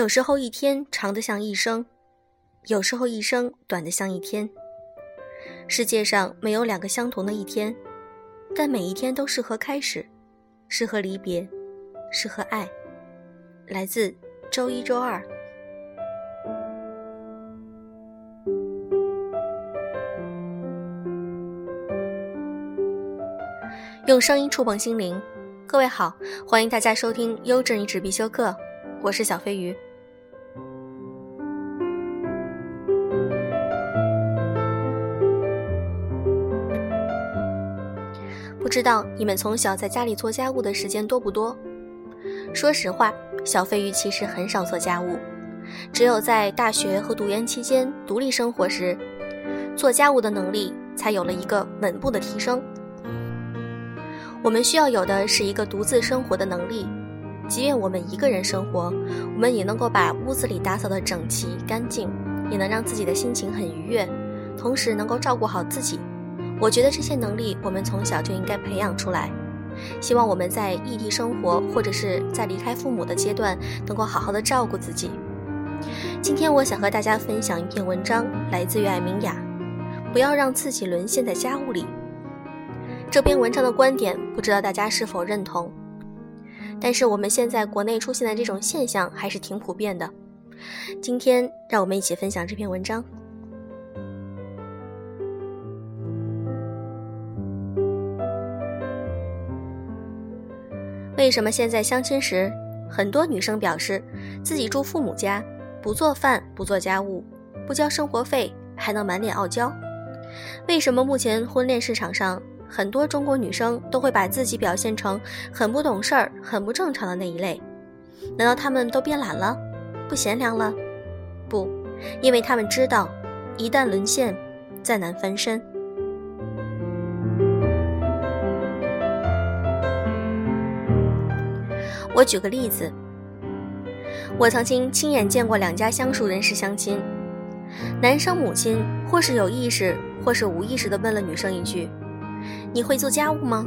有时候一天长得像一生，有时候一生短得像一天。世界上没有两个相同的一天，但每一天都适合开始，适合离别，适合爱。来自周一、周二。用声音触碰心灵，各位好，欢迎大家收听优质一纸必修课，我是小飞鱼。不知道你们从小在家里做家务的时间多不多？说实话，小飞鱼其实很少做家务，只有在大学和读研期间独立生活时，做家务的能力才有了一个稳步的提升。我们需要有的是一个独自生活的能力，即便我们一个人生活，我们也能够把屋子里打扫得整齐干净，也能让自己的心情很愉悦，同时能够照顾好自己。我觉得这些能力我们从小就应该培养出来。希望我们在异地生活或者是在离开父母的阶段，能够好好的照顾自己。今天我想和大家分享一篇文章，来自于艾明雅。不要让自己沦陷在家务里。这篇文章的观点，不知道大家是否认同？但是我们现在国内出现的这种现象还是挺普遍的。今天让我们一起分享这篇文章。为什么现在相亲时，很多女生表示自己住父母家，不做饭，不做家务，不交生活费，还能满脸傲娇？为什么目前婚恋市场上？很多中国女生都会把自己表现成很不懂事儿、很不正常的那一类，难道她们都变懒了、不贤良了？不，因为她们知道，一旦沦陷，再难翻身。我举个例子，我曾经亲眼见过两家相熟人士相亲，男生母亲或是有意识，或是无意识地问了女生一句。你会做家务吗？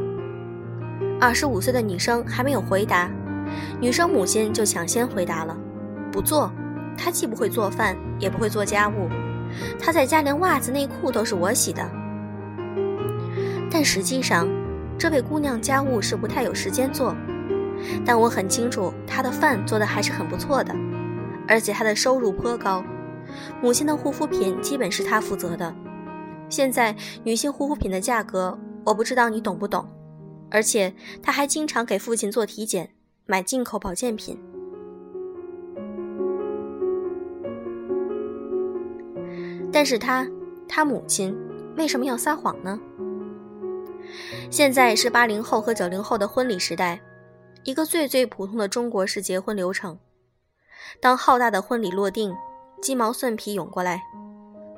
二十五岁的女生还没有回答，女生母亲就抢先回答了：“不做。”她既不会做饭，也不会做家务，她在家连袜子内裤都是我洗的。但实际上，这位姑娘家务是不太有时间做，但我很清楚她的饭做的还是很不错的，而且她的收入颇高，母亲的护肤品基本是她负责的。现在女性护肤品的价格，我不知道你懂不懂，而且她还经常给父亲做体检，买进口保健品。但是她，她母亲为什么要撒谎呢？现在是八零后和九零后的婚礼时代，一个最最普通的中国式结婚流程。当浩大的婚礼落定，鸡毛蒜皮涌过来。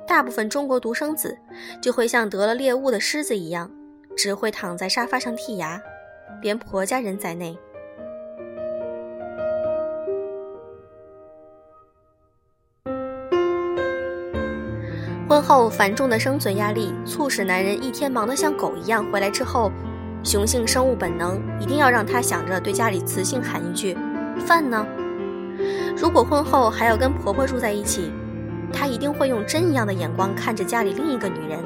大部分中国独生子就会像得了猎物的狮子一样，只会躺在沙发上剔牙，连婆家人在内。婚后繁重的生存压力，促使男人一天忙得像狗一样，回来之后，雄性生物本能一定要让他想着对家里雌性喊一句：“饭呢？”如果婚后还要跟婆婆住在一起。他一定会用针一样的眼光看着家里另一个女人，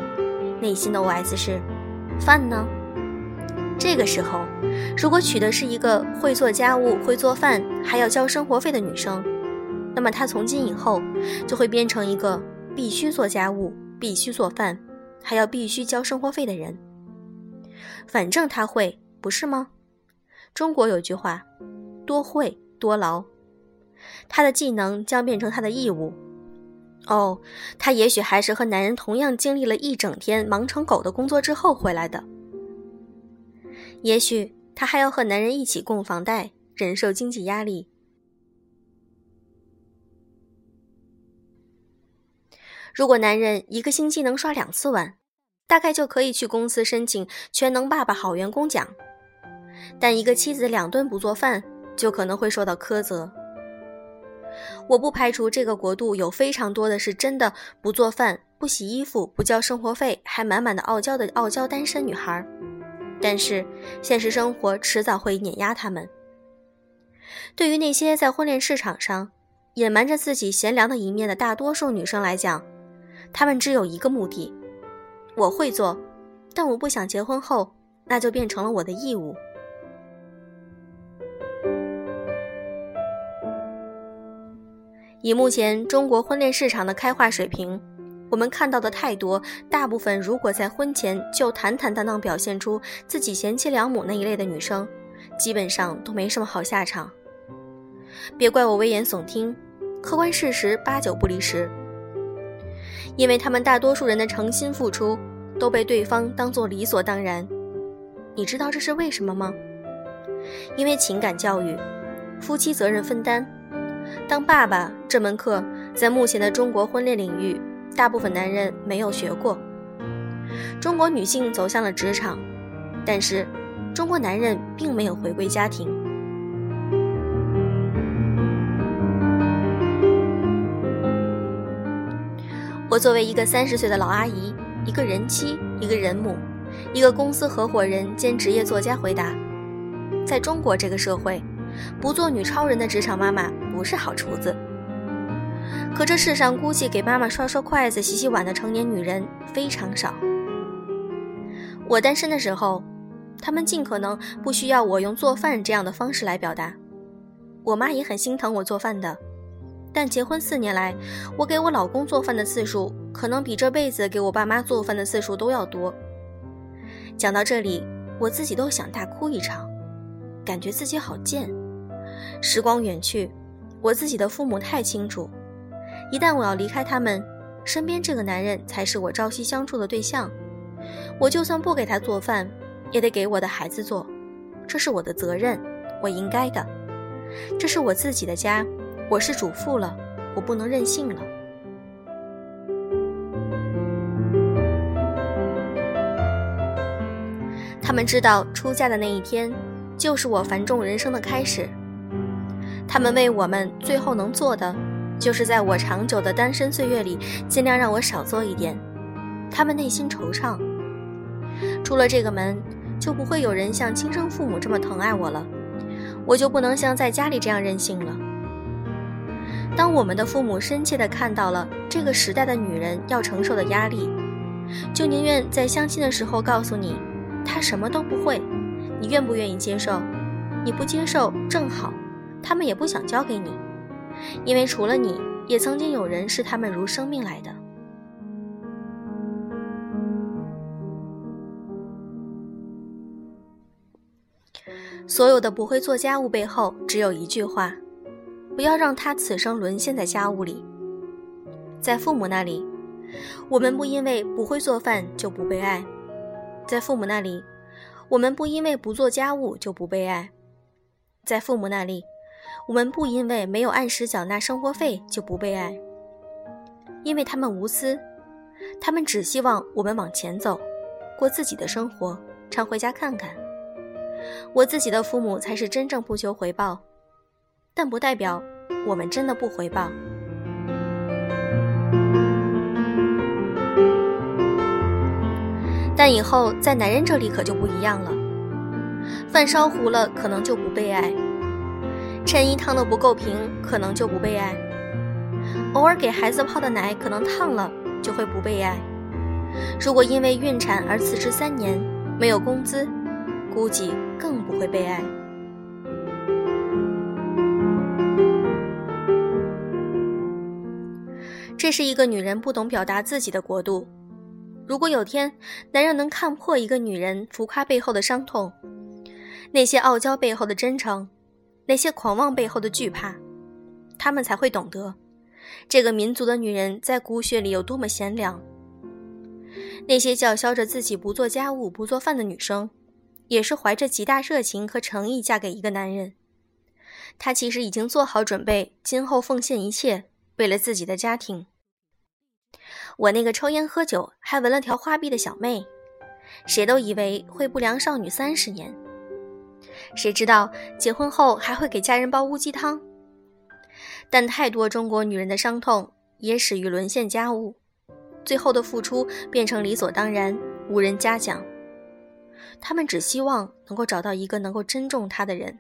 内心的 OS 是：饭呢？这个时候，如果娶的是一个会做家务、会做饭，还要交生活费的女生，那么他从今以后就会变成一个必须做家务、必须做饭，还要必须交生活费的人。反正他会，不是吗？中国有句话：多会多劳，他的技能将变成他的义务。哦，她也许还是和男人同样经历了一整天忙成狗的工作之后回来的。也许她还要和男人一起供房贷，忍受经济压力。如果男人一个星期能刷两次碗，大概就可以去公司申请全能爸爸好员工奖。但一个妻子两顿不做饭，就可能会受到苛责。我不排除这个国度有非常多的是真的不做饭、不洗衣服、不交生活费，还满满的傲娇的傲娇单身女孩，但是现实生活迟早会碾压他们。对于那些在婚恋市场上隐瞒着自己贤良的一面的大多数女生来讲，她们只有一个目的：我会做，但我不想结婚后，那就变成了我的义务。以目前中国婚恋市场的开化水平，我们看到的太多，大部分如果在婚前就坦坦荡荡表现出自己贤妻良母那一类的女生，基本上都没什么好下场。别怪我危言耸听，客观事实八九不离十。因为他们大多数人的诚心付出都被对方当做理所当然。你知道这是为什么吗？因为情感教育，夫妻责任分担。当爸爸这门课，在目前的中国婚恋领域，大部分男人没有学过。中国女性走向了职场，但是中国男人并没有回归家庭。我作为一个三十岁的老阿姨，一个人妻，一个人母，一个公司合伙人兼职业作家，回答：在中国这个社会。不做女超人的职场妈妈不是好厨子。可这世上估计给妈妈刷刷筷子、洗洗碗的成年女人非常少。我单身的时候，他们尽可能不需要我用做饭这样的方式来表达。我妈也很心疼我做饭的，但结婚四年来，我给我老公做饭的次数可能比这辈子给我爸妈做饭的次数都要多。讲到这里，我自己都想大哭一场，感觉自己好贱。时光远去，我自己的父母太清楚，一旦我要离开他们，身边这个男人才是我朝夕相处的对象。我就算不给他做饭，也得给我的孩子做，这是我的责任，我应该的。这是我自己的家，我是主妇了，我不能任性了。他们知道出嫁的那一天，就是我繁重人生的开始。他们为我们最后能做的，就是在我长久的单身岁月里，尽量让我少做一点。他们内心惆怅。出了这个门，就不会有人像亲生父母这么疼爱我了，我就不能像在家里这样任性了。当我们的父母深切地看到了这个时代的女人要承受的压力，就宁愿在相亲的时候告诉你，她什么都不会，你愿不愿意接受？你不接受正好。他们也不想交给你，因为除了你，也曾经有人视他们如生命来的。所有的不会做家务背后，只有一句话：不要让他此生沦陷在家务里。在父母那里，我们不因为不会做饭就不被爱；在父母那里，我们不因为不做家务就不被爱；在父母那里。我们不因为没有按时缴纳生活费就不被爱，因为他们无私，他们只希望我们往前走，过自己的生活，常回家看看。我自己的父母才是真正不求回报，但不代表我们真的不回报。但以后在男人这里可就不一样了，饭烧糊了可能就不被爱。衬衣烫的不够平，可能就不被爱；偶尔给孩子泡的奶可能烫了，就会不被爱。如果因为孕产而辞职三年，没有工资，估计更不会被爱。这是一个女人不懂表达自己的国度。如果有天男人能看破一个女人浮夸背后的伤痛，那些傲娇背后的真诚。那些狂妄背后的惧怕，他们才会懂得，这个民族的女人在骨血里有多么贤良。那些叫嚣着自己不做家务、不做饭的女生，也是怀着极大热情和诚意嫁给一个男人。她其实已经做好准备，今后奉献一切，为了自己的家庭。我那个抽烟喝酒还纹了条花臂的小妹，谁都以为会不良少女三十年。谁知道结婚后还会给家人煲乌鸡汤？但太多中国女人的伤痛也始于沦陷家务，最后的付出变成理所当然，无人嘉奖。她们只希望能够找到一个能够珍重她的人。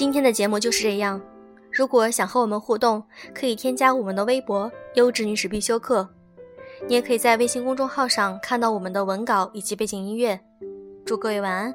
今天的节目就是这样。如果想和我们互动，可以添加我们的微博“优质女史必修课”，你也可以在微信公众号上看到我们的文稿以及背景音乐。祝各位晚安。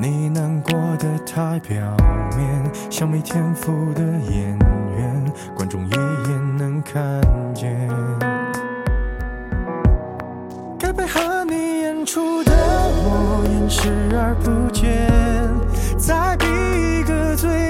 你难过的太表面，像没天赋的演员，观众一眼能看见。该配合你演出的我演视而不见，再逼一个最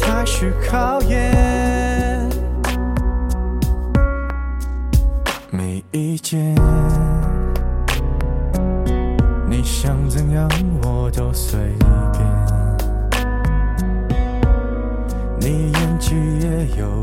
才是考验。没意见。你想怎样我都随便，你演技也有